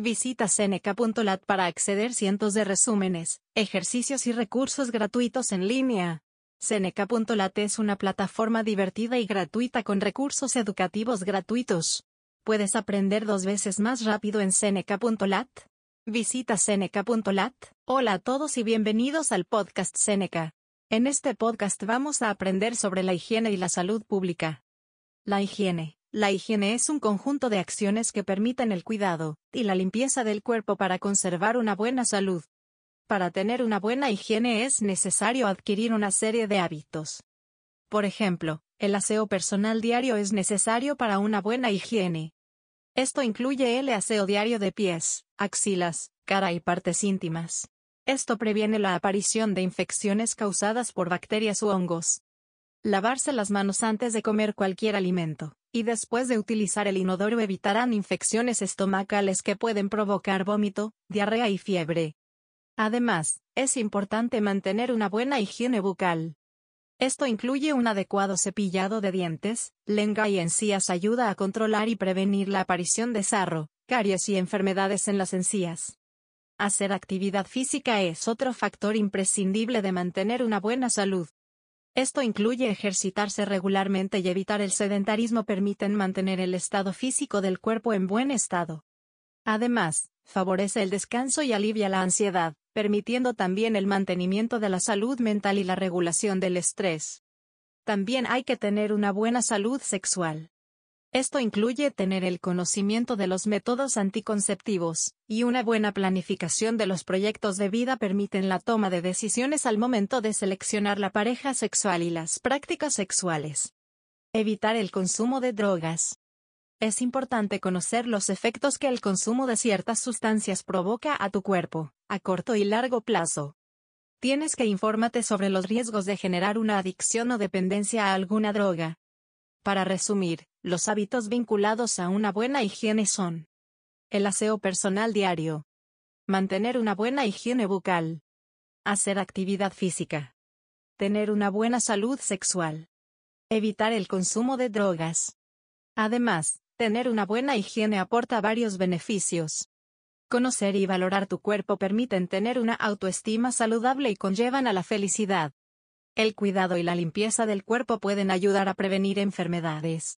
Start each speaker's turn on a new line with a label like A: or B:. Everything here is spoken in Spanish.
A: Visita Seneca.lat para acceder cientos de resúmenes, ejercicios y recursos gratuitos en línea. Seneca.lat es una plataforma divertida y gratuita con recursos educativos gratuitos. Puedes aprender dos veces más rápido en Seneca.lat. Visita Seneca.lat. Hola a todos y bienvenidos al podcast Seneca. En este podcast vamos a aprender sobre la higiene y la salud pública. La higiene. La higiene es un conjunto de acciones que permiten el cuidado y la limpieza del cuerpo para conservar una buena salud. Para tener una buena higiene es necesario adquirir una serie de hábitos. Por ejemplo, el aseo personal diario es necesario para una buena higiene. Esto incluye el aseo diario de pies, axilas, cara y partes íntimas. Esto previene la aparición de infecciones causadas por bacterias u hongos. Lavarse las manos antes de comer cualquier alimento y después de utilizar el inodoro evitarán infecciones estomacales que pueden provocar vómito, diarrea y fiebre. Además, es importante mantener una buena higiene bucal. Esto incluye un adecuado cepillado de dientes, lengua y encías ayuda a controlar y prevenir la aparición de sarro, caries y enfermedades en las encías. Hacer actividad física es otro factor imprescindible de mantener una buena salud. Esto incluye ejercitarse regularmente y evitar el sedentarismo permiten mantener el estado físico del cuerpo en buen estado. Además, favorece el descanso y alivia la ansiedad, permitiendo también el mantenimiento de la salud mental y la regulación del estrés. También hay que tener una buena salud sexual. Esto incluye tener el conocimiento de los métodos anticonceptivos, y una buena planificación de los proyectos de vida permiten la toma de decisiones al momento de seleccionar la pareja sexual y las prácticas sexuales. Evitar el consumo de drogas. Es importante conocer los efectos que el consumo de ciertas sustancias provoca a tu cuerpo, a corto y largo plazo. Tienes que informarte sobre los riesgos de generar una adicción o dependencia a alguna droga. Para resumir, los hábitos vinculados a una buena higiene son el aseo personal diario, mantener una buena higiene bucal, hacer actividad física, tener una buena salud sexual, evitar el consumo de drogas. Además, tener una buena higiene aporta varios beneficios. Conocer y valorar tu cuerpo permiten tener una autoestima saludable y conllevan a la felicidad. El cuidado y la limpieza del cuerpo pueden ayudar a prevenir enfermedades.